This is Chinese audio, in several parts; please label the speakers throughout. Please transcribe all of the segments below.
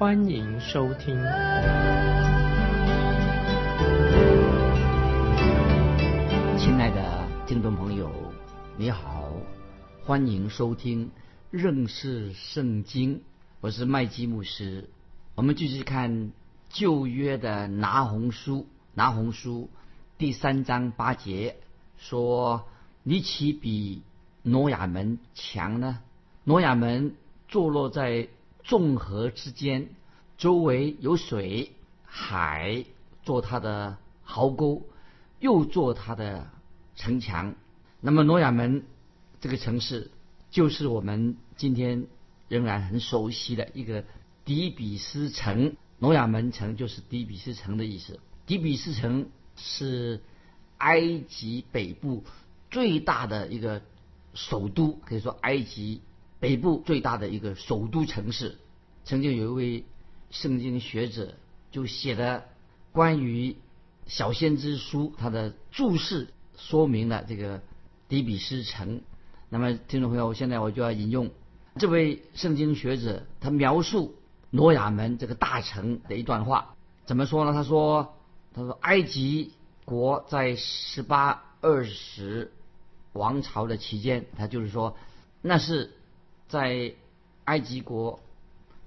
Speaker 1: 欢迎收听。
Speaker 2: 亲爱的听众朋友，你好，欢迎收听认识圣经，我是麦基牧师。我们继续看旧约的拿红书，拿红书第三章八节。说你岂比挪亚门强呢？挪亚门坐落在众河之间，周围有水海做它的壕沟，又做它的城墙。那么挪亚门这个城市，就是我们今天仍然很熟悉的一个底比斯城。挪亚门城就是底比斯城的意思。底比斯城是。埃及北部最大的一个首都，可以说埃及北部最大的一个首都城市。曾经有一位圣经学者就写的关于小先知书，他的注释说明了这个底比斯城。那么，听众朋友，现在我就要引用这位圣经学者他描述挪亚门这个大城的一段话，怎么说呢？他说：“他说埃及。”国在十八二十王朝的期间，他就是说，那是在埃及国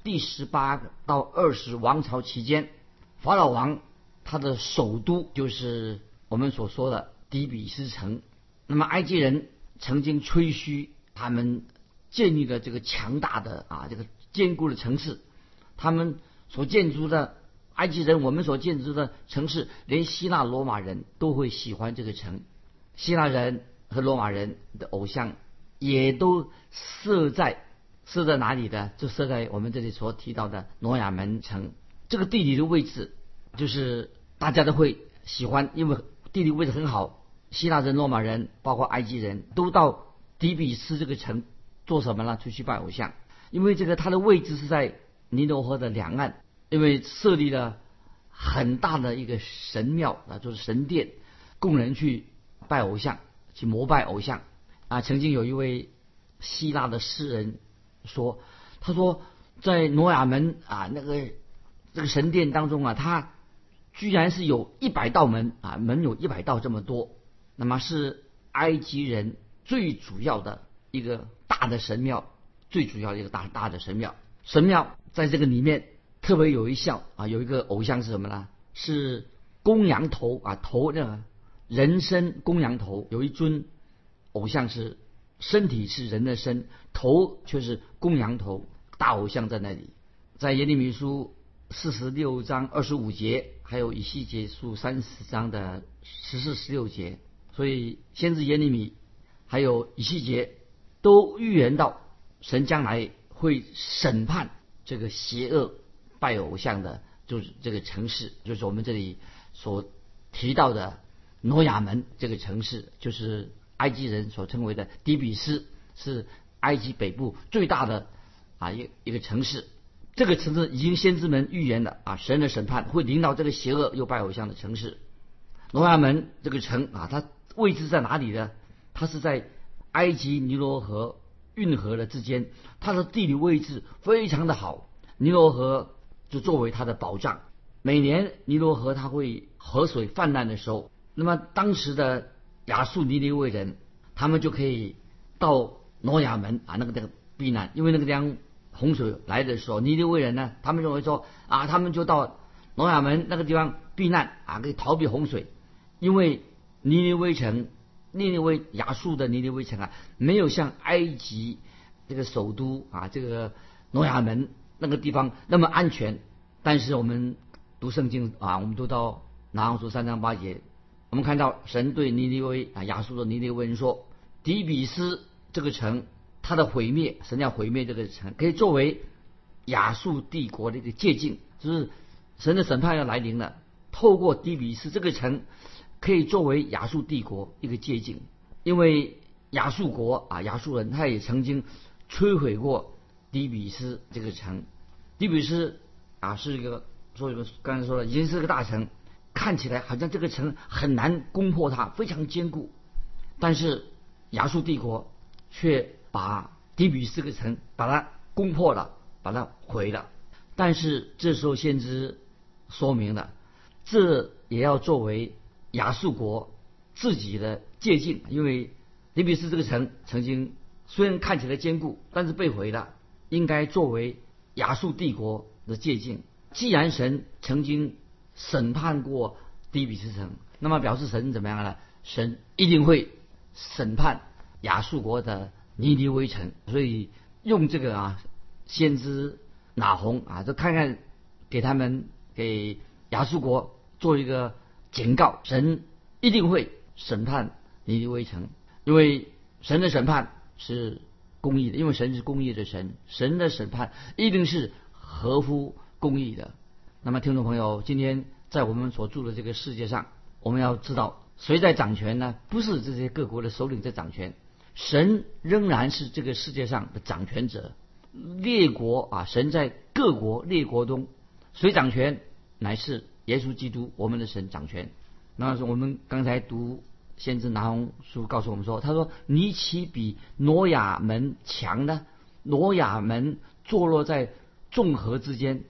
Speaker 2: 第十八到二十王朝期间，法老王他的首都就是我们所说的底比斯城。那么埃及人曾经吹嘘他们建立了这个强大的啊这个坚固的城市，他们所建筑的。埃及人，我们所建筑的城市，连希腊罗马人都会喜欢这个城。希腊人和罗马人的偶像，也都设在设在哪里的？就设在我们这里所提到的诺亚门城。这个地理的位置，就是大家都会喜欢，因为地理位置很好。希腊人、罗马人，包括埃及人都到底比斯这个城做什么呢？出去拜偶像。因为这个它的位置是在尼罗河的两岸。因为设立了很大的一个神庙啊，就是神殿，供人去拜偶像，去膜拜偶像啊。曾经有一位希腊的诗人说，他说在挪亚门啊那个这个神殿当中啊，他居然是有一百道门啊，门有一百道这么多，那么是埃及人最主要的一个大的神庙，最主要的一个大大的神庙。神庙在这个里面。特别有一项啊，有一个偶像是什么呢？是公羊头啊，头那个人身公羊头，有一尊偶像是身体是人的身，头却是公羊头，大偶像在那里。在耶利米书四十六章二十五节，还有以西结书三十章的十四十六节，所以先知耶利米还有以西结都预言到神将来会审判这个邪恶。拜偶像的，就是这个城市，就是我们这里所提到的诺亚门这个城市，就是埃及人所称为的底比斯，是埃及北部最大的啊一一个城市。这个城市已经先知们预言了啊，神的审判会领导这个邪恶又拜偶像的城市。诺亚门这个城啊，它位置在哪里呢？它是在埃及尼罗河运河的之间，它的地理位置非常的好，尼罗河。就作为它的保障，每年尼罗河它会河水泛滥的时候，那么当时的亚述尼尼微人，他们就可以到挪亚门啊那个地方避难，因为那个地方洪水来的时候，尼尼微人呢，他们认为说啊，他们就到挪亚门那个地方避难。啊，可以逃避洪水，因为尼尼微城，尼尼微亚述的尼尼微城啊，没有像埃及这个首都啊这个挪亚门。那个地方那么安全，但是我们读圣经啊，我们读到拿昂书三章八节，我们看到神对尼尼微啊亚述的尼尼微人说，底比斯这个城，它的毁灭，神要毁灭这个城，可以作为亚述帝国的一个借鉴，就是神的审判要来临了。透过底比斯这个城，可以作为亚述帝国一个借鉴，因为亚述国啊，亚述人他也曾经摧毁过底比斯这个城。底比斯啊是一个，所以说刚才说了，已经是个大城，看起来好像这个城很难攻破它，非常坚固。但是亚述帝国却把底比斯这个城把它攻破了，把它毁了。但是这时候先知说明了。这也要作为亚述国自己的借鉴，因为底比斯这个城曾经虽然看起来坚固，但是被毁了，应该作为亚述帝国的借鉴。既然神曾经审判过底比斯城，那么表示神怎么样呢？神一定会审判亚述国的尼尼微城。所以用这个啊，先知拿红啊，就看看给他们给。亚述国做一个警告，神一定会审判尼尼微城，因为神的审判是公义的，因为神是公义的神，神的审判一定是合乎公义的。那么，听众朋友，今天在我们所住的这个世界上，我们要知道谁在掌权呢？不是这些各国的首领在掌权，神仍然是这个世界上的掌权者。列国啊，神在各国列国中谁掌权？乃是耶稣基督，我们的神掌权。那是我们刚才读先知拿红书告诉我们说，他说：“尼奇比挪亚门强呢？挪亚门坐落在众河之间，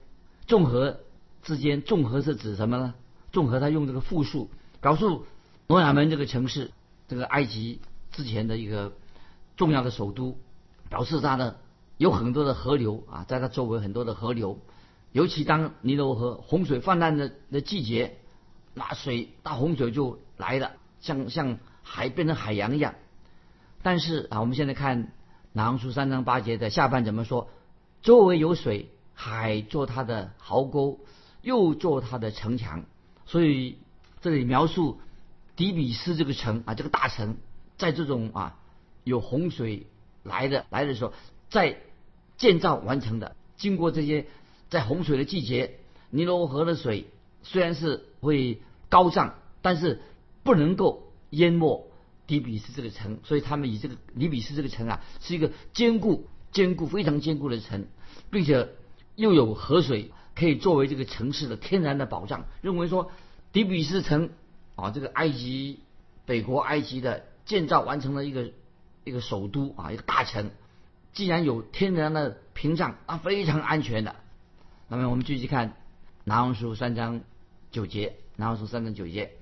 Speaker 2: 众河之间，众河是指什么呢？众河他用这个复数，表示挪亚门这个城市，这个埃及之前的一个重要的首都，表示它的有很多的河流啊，在它周围很多的河流。”尤其当尼罗河洪水泛滥的的季节，那水大洪水就来了，像像海变成海洋一样。但是啊，我们现在看南昂书三章八节的下半怎么说？周围有水，海做它的壕沟，又做它的城墙。所以这里描述底比斯这个城啊，这个大城，在这种啊有洪水来的来的时候，在建造完成的，经过这些。在洪水的季节，尼罗河的水虽然是会高涨，但是不能够淹没底比斯这个城，所以他们以这个底比斯这个城啊，是一个坚固、坚固非常坚固的城，并且又有河水可以作为这个城市的天然的保障。认为说底比斯城啊，这个埃及北国埃及的建造完成了一个一个首都啊，一个大城，既然有天然的屏障，啊，非常安全的。那么我们继续看《南王书》三章九节，《南王书》三章九节，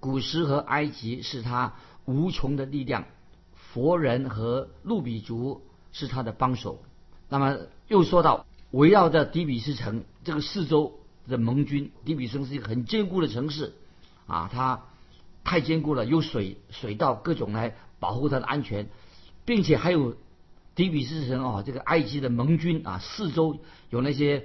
Speaker 2: 古时和埃及是他无穷的力量，佛人和路比族是他的帮手。那么又说到围绕着底比斯城这个四周的盟军，底比斯是一个很坚固的城市啊，它太坚固了，有水水道各种来保护它的安全，并且还有底比斯城啊，这个埃及的盟军啊，四周有那些。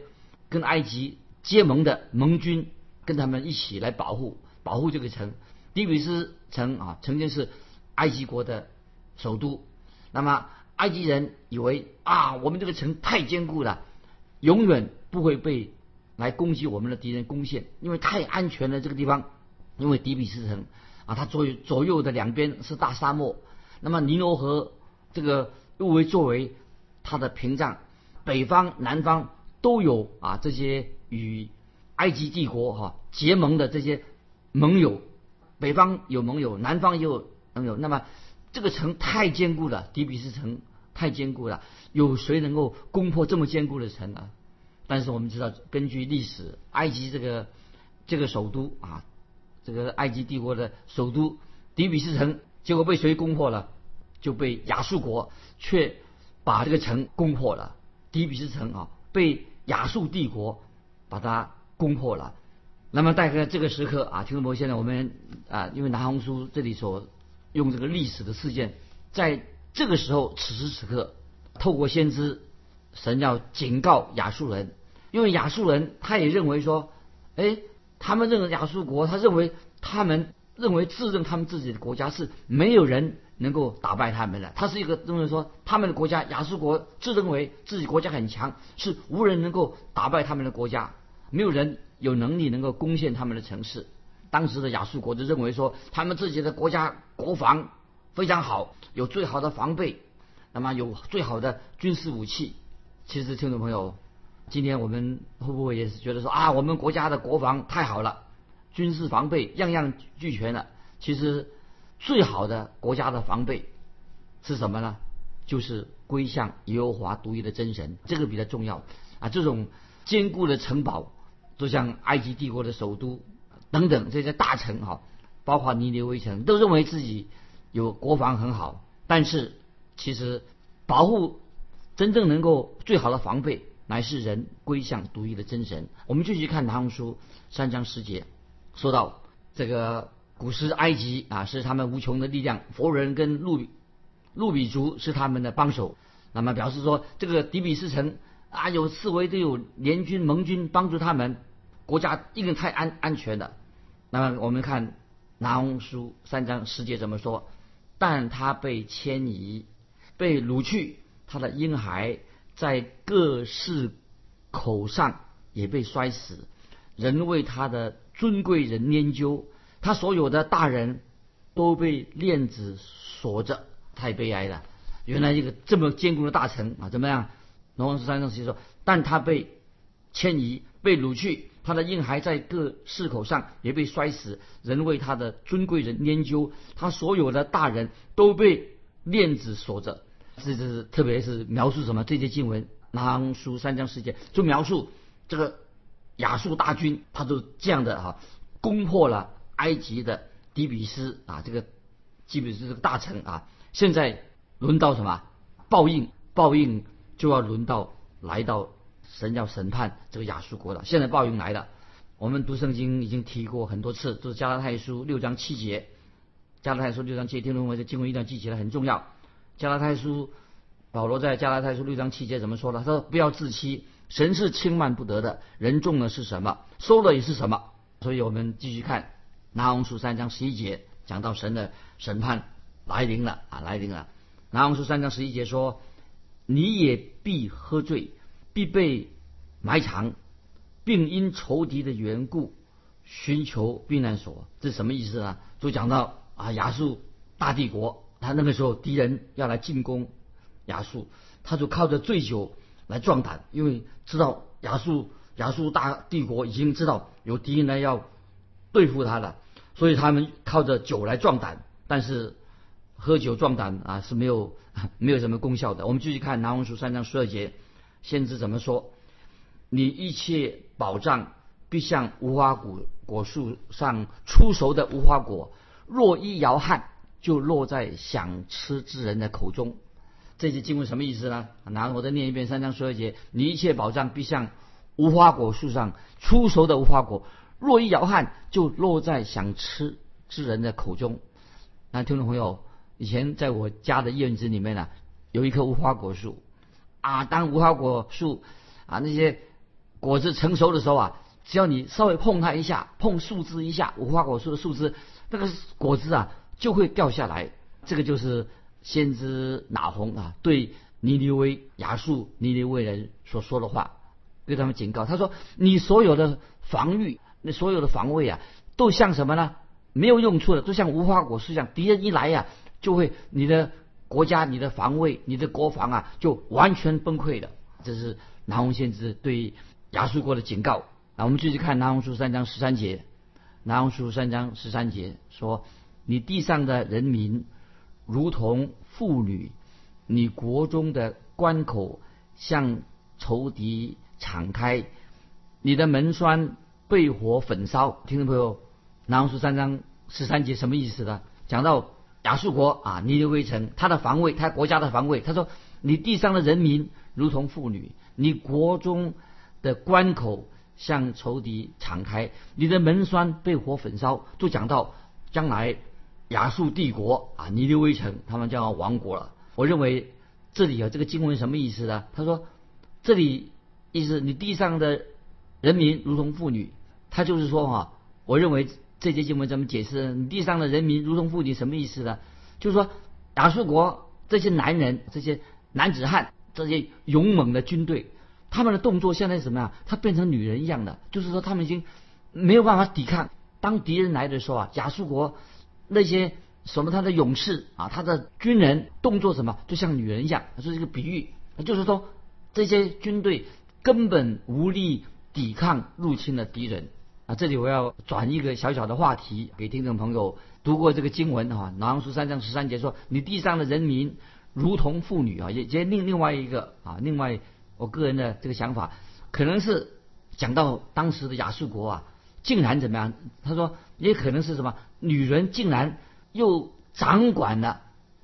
Speaker 2: 跟埃及结盟的盟军，跟他们一起来保护保护这个城。底比斯城啊，曾经是埃及国的首都。那么埃及人以为啊，我们这个城太坚固了，永远不会被来攻击我们的敌人攻陷，因为太安全了。这个地方，因为底比斯城啊，它左右左右的两边是大沙漠。那么尼罗河这个又为作为它的屏障，北方南方。都有啊，这些与埃及帝国哈结盟的这些盟友，北方有盟友，南方也有盟友。那么这个城太坚固了，底比斯城太坚固了，有谁能够攻破这么坚固的城呢？但是我们知道，根据历史，埃及这个这个首都啊，这个埃及帝国的首都底比斯城，结果被谁攻破了？就被亚述国，却把这个城攻破了。底比斯城啊，被亚述帝国把它攻破了，那么大概这个时刻啊，听众朋友，现在我们啊，因为南红书这里所用这个历史的事件，在这个时候，此时此刻，透过先知，神要警告亚述人，因为亚述人他也认为说，哎，他们认为亚述国，他认为他们认为自认他们自己的国家是没有人。能够打败他们的，他是一个认为说他们的国家亚述国自认为自己国家很强，是无人能够打败他们的国家。没有人有能力能够攻陷他们的城市。当时的亚述国就认为说，他们自己的国家国防非常好，有最好的防备，那么有最好的军事武器。其实，听众朋友，今天我们会不会也是觉得说啊，我们国家的国防太好了，军事防备样样俱全了？其实，最好的国家的防备是什么呢？就是归向耶和华独一的真神，这个比较重要啊。这种坚固的城堡，就像埃及帝国的首都。等等这些大城哈，包括尼尼微城，都认为自己有国防很好，但是其实保护真正能够最好的防备，乃是人归向独一的真神。我们继续看《唐书》三章十节，说到这个古时埃及啊是他们无穷的力量，佛人跟路路比族是他们的帮手，那么表示说这个底比斯城啊有四围都有联军盟军帮助他们，国家一定太安安全了。那么我们看《拿红书》三章十节怎么说？但他被迁移，被掳去，他的婴孩在各市口上也被摔死，人为他的尊贵人研究，他所有的大人都被链子锁着，太悲哀了。原来一个这么坚固的大城啊，怎么样？拿红书三章十说，但他被迁移，被掳去。他的婴孩在各市口上也被摔死，人为他的尊贵人研究，他所有的大人都被链子锁着。这是特别是描述什么？这些经文，拿书三章十节就描述这个亚述大军，他都这样的哈，攻破了埃及的底比斯啊，这个基本是这个大城啊。现在轮到什么？报应，报应就要轮到来到。神要审判这个亚述国了，现在报应来了。我们读圣经已经提过很多次，都是加拉太书六章七节。加拉太书六章七节，听众朋友这经文一定要记起来，很重要。加拉太书保罗在加拉太书六章七节怎么说的？他说：“不要自欺，神是轻慢不得的。人种的是什么，收的也是什么。”所以我们继续看拿红书三章十一节，讲到神的审判来临了啊，来临了。拿红书三章十一节说：“你也必喝醉。”必被埋藏，并因仇敌的缘故寻求避难所，这什么意思呢？就讲到啊，亚述大帝国，他那个时候敌人要来进攻亚述，他就靠着醉酒来壮胆，因为知道亚述亚述大帝国已经知道有敌人来要对付他了，所以他们靠着酒来壮胆。但是喝酒壮胆啊是没有 没有什么功效的。我们继续看南文书三章十二节。先知怎么说？你一切宝藏必像无花果果树上出熟的无花果，若一摇撼，就落在想吃之人的口中。这些经文什么意思呢？拿我再念一遍三章十二节：你一切宝藏必像无花果树上出熟的无花果，若一摇撼，就落在想吃之人的口中。那听众朋友，以前在我家的院子里面呢，有一棵无花果树。啊，当无花果树啊那些果子成熟的时候啊，只要你稍微碰它一下，碰树枝一下，无花果树的树枝，那个果子啊就会掉下来。这个就是先知拿红啊对尼尼微亚述尼尼微人所说的话，对他们警告。他说：“你所有的防御，那所有的防卫啊，都像什么呢？没有用处的，都像无花果树一样。敌人一来呀，就会你的。”国家，你的防卫，你的国防啊，就完全崩溃了。这是南红先知对亚述国的警告。那我们继续看南红书三章十三节。南红书三章十三节说：“你地上的人民如同妇女，你国中的关口向仇敌敞开，你的门栓被火焚烧。”听众朋友，南红书三章十三节什么意思呢？讲到。亚述国啊，尼尼微城，他的防卫，他国家的防卫。他说：“你地上的人民如同妇女，你国中的关口向仇敌敞开，你的门栓被火焚烧。”就讲到将来亚述帝国啊，尼尼微城他们将要亡国了。我认为这里啊，这个经文什么意思呢？他说：“这里意思你地上的人民如同妇女。”他就是说哈，我认为。这节经文怎么解释？你地上的人民如同妇女，什么意思呢？就是说，亚述国这些男人、这些男子汉、这些勇猛的军队，他们的动作现在是什么样？他变成女人一样的，就是说他们已经没有办法抵抗。当敌人来的时候啊，亚述国那些什么他的勇士啊，他的军人动作什么，就像女人一样，这是一个比喻，就是说这些军队根本无力抵抗入侵的敌人啊。这里我要转一个小小的话题给听众朋友，读过这个经文啊，南书三章十三节说：“你地上的人民如同妇女啊。”也接另另外一个啊，另外我个人的这个想法，可能是讲到当时的亚述国啊。竟然怎么样？他说也可能是什么女人竟然又掌管了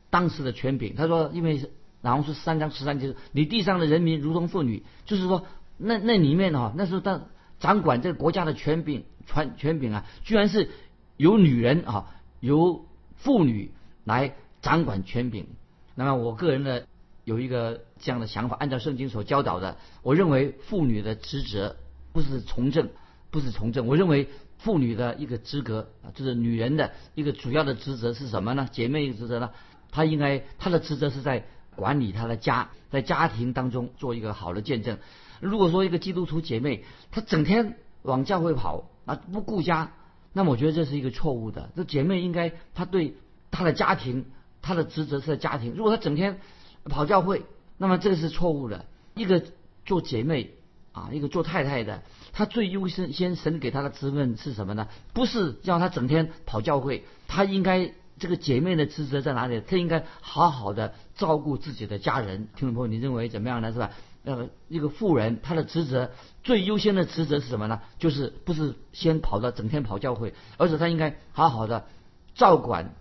Speaker 2: 当时的权柄。他说，因为然后是三章十三节，你地上的人民如同妇女，就是说那那里面哈，那时候当掌管这个国家的权柄权权柄啊，居然是由女人啊，由妇女来掌管权柄。那么我个人呢有一个这样的想法，按照圣经所教导的，我认为妇女的职责不是从政。不是从政，我认为妇女的一个资格啊，就是女人的一个主要的职责是什么呢？姐妹一个职责呢？她应该她的职责是在管理她的家，在家庭当中做一个好的见证。如果说一个基督徒姐妹她整天往教会跑啊，不顾家，那么我觉得这是一个错误的。这姐妹应该她对她的家庭，她的职责是在家庭。如果她整天跑教会，那么这个是错误的。一个做姐妹啊，一个做太太的。他最优先先神给他的职分是什么呢？不是让他整天跑教会，他应该这个姐妹的职责在哪里？他应该好好的照顾自己的家人。听众朋友，你认为怎么样呢？是吧？呃，一个妇人，她的职责最优先的职责是什么呢？就是不是先跑到整天跑教会，而是她应该好好的照管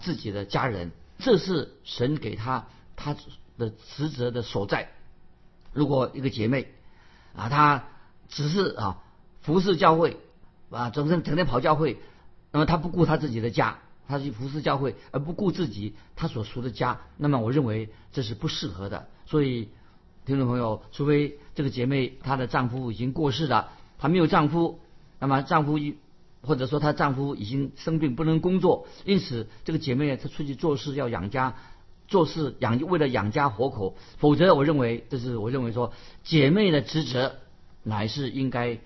Speaker 2: 自己的家人。这是神给他他的职责的所在。如果一个姐妹啊，她只是啊服侍教会啊，总是整天跑教会，那么他不顾他自己的家，他去服侍教会而不顾自己他所属的家，那么我认为这是不适合的。所以听众朋友，除非这个姐妹她的丈夫已经过世了，她没有丈夫，那么丈夫一或者说她丈夫已经生病不能工作，因此这个姐妹她出去做事要养家，做事养为了养家活口，否则我认为这是我认为说姐妹的职责。乃是应该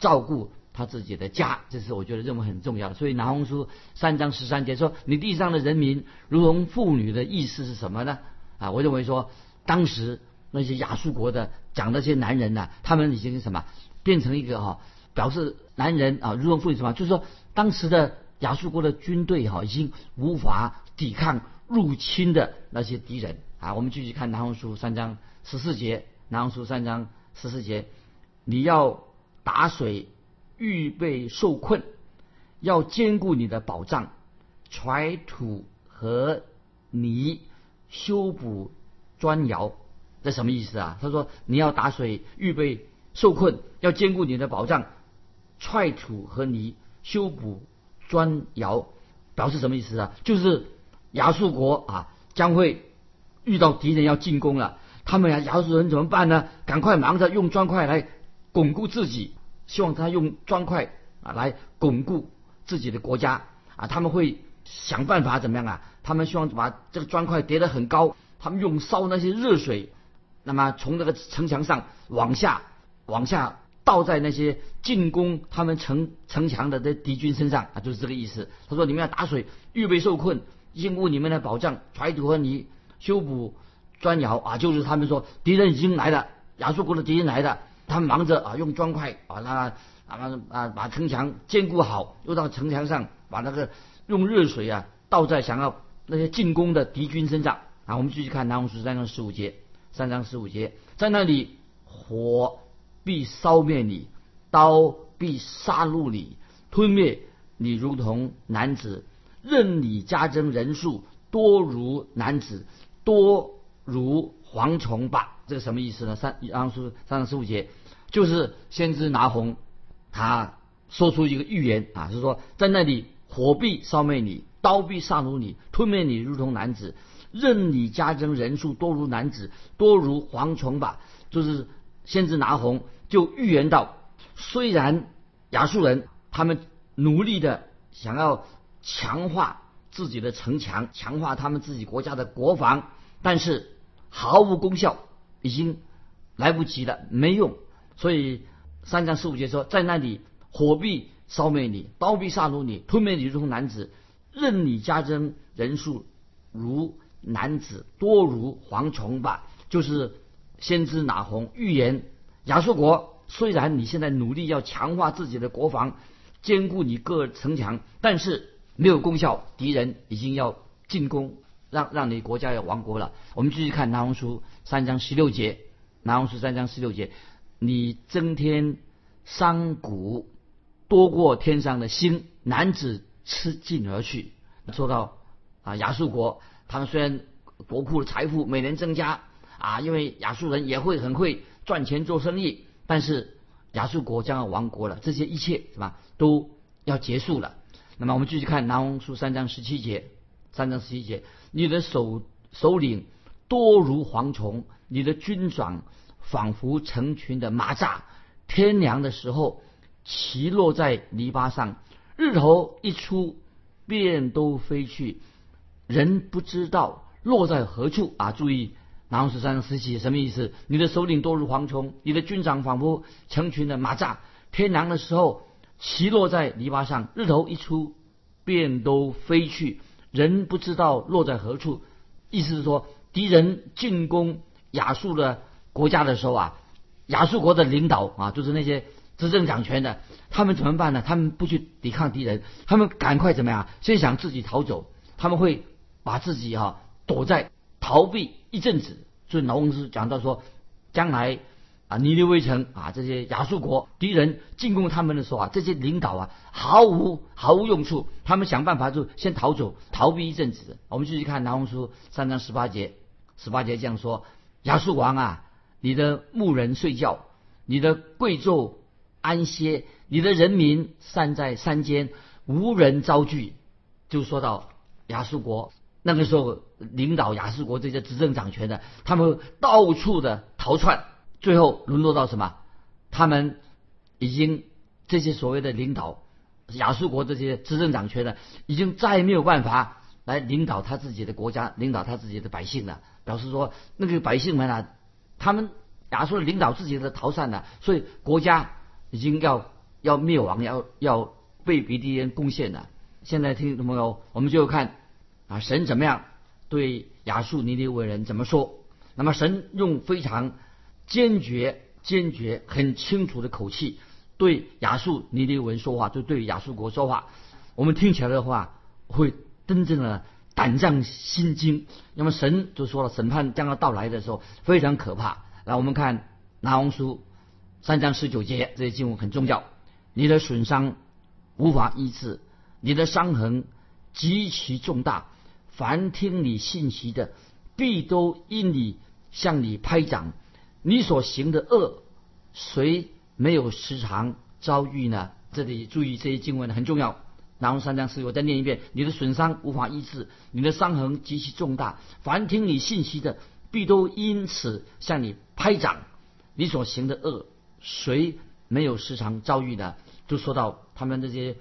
Speaker 2: 照顾他自己的家，这是我觉得认为很重要的。所以《南红书》三章十三节说：“你地上的人民如同妇女”的意思是什么呢？啊，我认为说，当时那些亚述国的讲那些男人呢，他们已经什么变成一个哈，表示男人啊如同妇女什么，就是说当时的亚述国的军队哈已经无法抵抗入侵的那些敌人啊。我们继续看《南红书》三章十四节，《南红书》三章十四节。你要打水，预备受困，要兼顾你的保障，揣土和泥，修补砖窑，这什么意思啊？他说你要打水，预备受困，要兼顾你的保障，揣土和泥，修补砖窑，表示什么意思啊？就是亚述国啊将会遇到敌人要进攻了，他们呀亚述人怎么办呢？赶快忙着用砖块来。巩固自己，希望他用砖块啊来巩固自己的国家啊，他们会想办法怎么样啊？他们希望把这个砖块叠得很高，他们用烧那些热水，那么从那个城墙上往下往下倒在那些进攻他们城城墙的这敌军身上啊，就是这个意思。他说你们要打水，预备受困，兼顾你们的保障，揣土和泥，修补砖窑啊，就是他们说敌人已经来了，亚述国的敌人来了。他们忙着啊，用砖块把那啊啊把城墙坚固好，又到城墙上把那个用热水啊倒在想要那些进攻的敌军身上啊。我们继续看南红书三章十五节，三章十五节，在那里火必烧灭你，刀必杀戮你，吞灭你如同男子，任你加增人数，多如男子，多如蝗虫吧。这个什么意思呢？三南红书三十五节。就是先知拿红，他说出一个预言啊，是说在那里火必烧灭你，刀必杀戮你，吞灭你如同男子，任你加增人数多如男子，多如蝗虫吧。就是先知拿红就预言到，虽然亚述人他们努力的想要强化自己的城墙，强化他们自己国家的国防，但是毫无功效，已经。来不及了，没用。所以三章十五节说，在那里火必烧灭你，刀必杀戮你，吞灭你如同男子，任你加增人数如男子，多如蝗虫吧。就是先知拿红预言亚述国，虽然你现在努力要强化自己的国防，坚固你各城墙，但是没有功效，敌人已经要进攻，让让你国家要亡国了。我们继续看拿红书三章十六节，拿红书三章十六节，你增添山谷多过天上的星，男子吃尽而去。说到啊亚述国，他们虽然国库的财富每年增加。啊，因为亚述人也会很会赚钱做生意，但是亚述国将要亡国了，这些一切是吧都要结束了。那么我们继续看南红书三章十七节，三章十七节，你的首首领多如蝗虫，你的军长仿佛成群的蚂蚱，天凉的时候齐落在篱笆上，日头一出便都飞去，人不知道落在何处啊！注意。然后十三十七什么意思？你的首领多如蝗虫，你的军长仿佛成群的蚂蚱。天凉的时候，齐落在篱笆上，日头一出，便都飞去，人不知道落在何处。意思是说，敌人进攻亚述的国家的时候啊，亚述国的领导啊，就是那些执政掌权的，他们怎么办呢？他们不去抵抗敌人，他们赶快怎么样？先想自己逃走，他们会把自己哈躲在。逃避一阵子，所以劳翁斯讲到说，将来啊，尼尼微城啊，这些亚述国敌人进攻他们的时候啊，这些领导啊，毫无毫无用处，他们想办法就先逃走，逃避一阵子。我们继续看拿红书三章十八节，十八节这样说：亚述王啊，你的牧人睡觉，你的贵胄安歇，你的人民散在山间，无人遭拒。就说到亚述国。那个时候，领导亚述国这些执政掌权的，他们到处的逃窜，最后沦落到什么？他们已经这些所谓的领导亚述国这些执政掌权的，已经再也没有办法来领导他自己的国家，领导他自己的百姓了。表示说，那个百姓们啊，他们亚述领导自己的逃散了，所以国家已经要要灭亡，要要被别敌人攻陷了。现在听众朋友，我们就看。啊，神怎么样对亚述尼尼微人怎么说？那么神用非常坚决、坚决、很清楚的口气对亚述尼尼文说话，就对亚述国说话。我们听起来的话，会真正的胆战心惊。那么神就说了，审判将要到来的时候非常可怕。来，我们看拿红书三章十九节，这些经文很重要。你的损伤无法医治，你的伤痕极其重大。凡听你信息的，必都因你向你拍掌。你所行的恶，谁没有时常遭遇呢？这里注意这些经文很重要。然后三章四，我再念一遍：你的损伤无法医治，你的伤痕极其重大。凡听你信息的，必都因此向你拍掌。你所行的恶，谁没有时常遭遇呢？就说到他们这些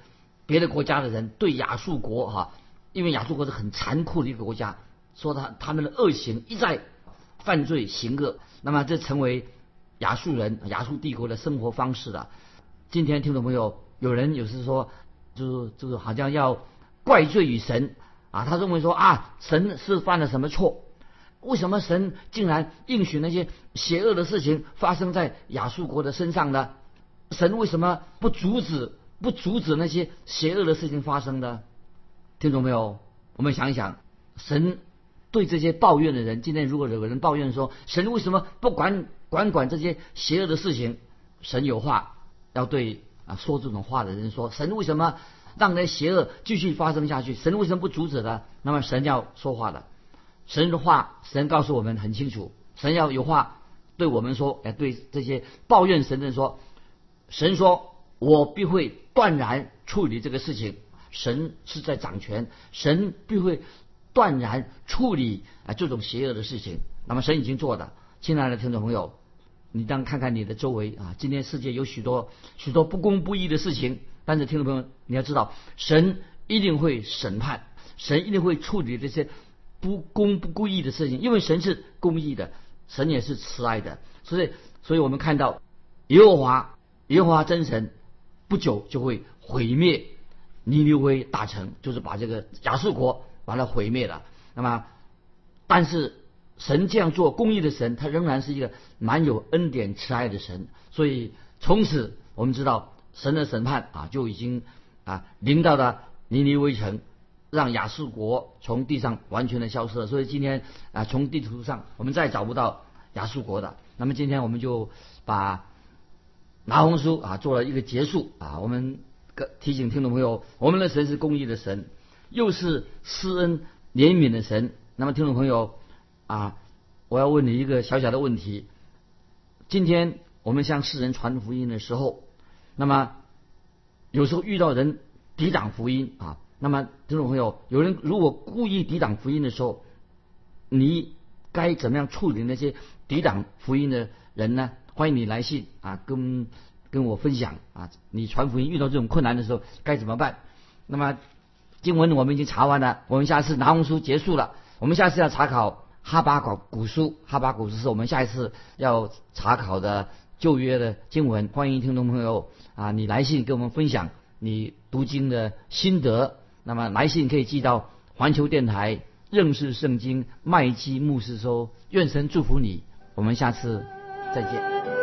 Speaker 2: 别的国家的人对亚述国哈。因为亚述国是很残酷的一个国家，说他他们的恶行一再犯罪行恶，那么这成为亚述人亚述帝国的生活方式了。今天听众朋友，有人有时说，就是就是好像要怪罪于神啊，他认为说啊，神是犯了什么错？为什么神竟然应许那些邪恶的事情发生在亚述国的身上呢？神为什么不阻止不阻止那些邪恶的事情发生呢？听懂没有，我们想一想，神对这些抱怨的人，今天如果有人抱怨说，神为什么不管管管这些邪恶的事情？神有话要对啊说这种话的人说，神为什么让那邪恶继续发生下去？神为什么不阻止呢？那么神要说话的，神的话，神告诉我们很清楚，神要有话对我们说，哎，对这些抱怨神的人说，神说我必会断然处理这个事情。神是在掌权，神必会断然处理啊这种邪恶的事情。那么神已经做的，亲爱的听众朋友，你当看看你的周围啊，今天世界有许多许多不公不义的事情，但是听众朋友你要知道，神一定会审判，神一定会处理这些不公不义的事情，因为神是公义的，神也是慈爱的，所以，所以我们看到耶和华，耶和华真神不久就会毁灭尼尼微大城，就是把这个亚述国把它毁灭了。那么，但是神这样做，公义的神，他仍然是一个蛮有恩典慈爱的神。所以从此我们知道，神的审判啊就已经啊临到了尼尼微城。让亚述国从地上完全的消失了，所以今天啊，从地图上我们再找不到亚述国的。那么今天我们就把拿红书啊做了一个结束啊，我们提醒听众朋友，我们的神是公义的神，又是施恩怜悯的神。那么听众朋友啊，我要问你一个小小的问题：今天我们向世人传福音的时候，那么有时候遇到人抵挡福音啊。那么，听众朋友，有人如果故意抵挡福音的时候，你该怎么样处理那些抵挡福音的人呢？欢迎你来信啊，跟跟我分享啊，你传福音遇到这种困难的时候该怎么办？那么经文我们已经查完了，我们下次拿红书结束了，我们下次要查考哈巴古古书，哈巴古书是我们下一次要查考的旧约的经文。欢迎听众朋友啊，你来信跟我们分享你读经的心得。那么来信可以寄到环球电台认识圣经麦基牧师说，愿神祝福你，我们下次再见。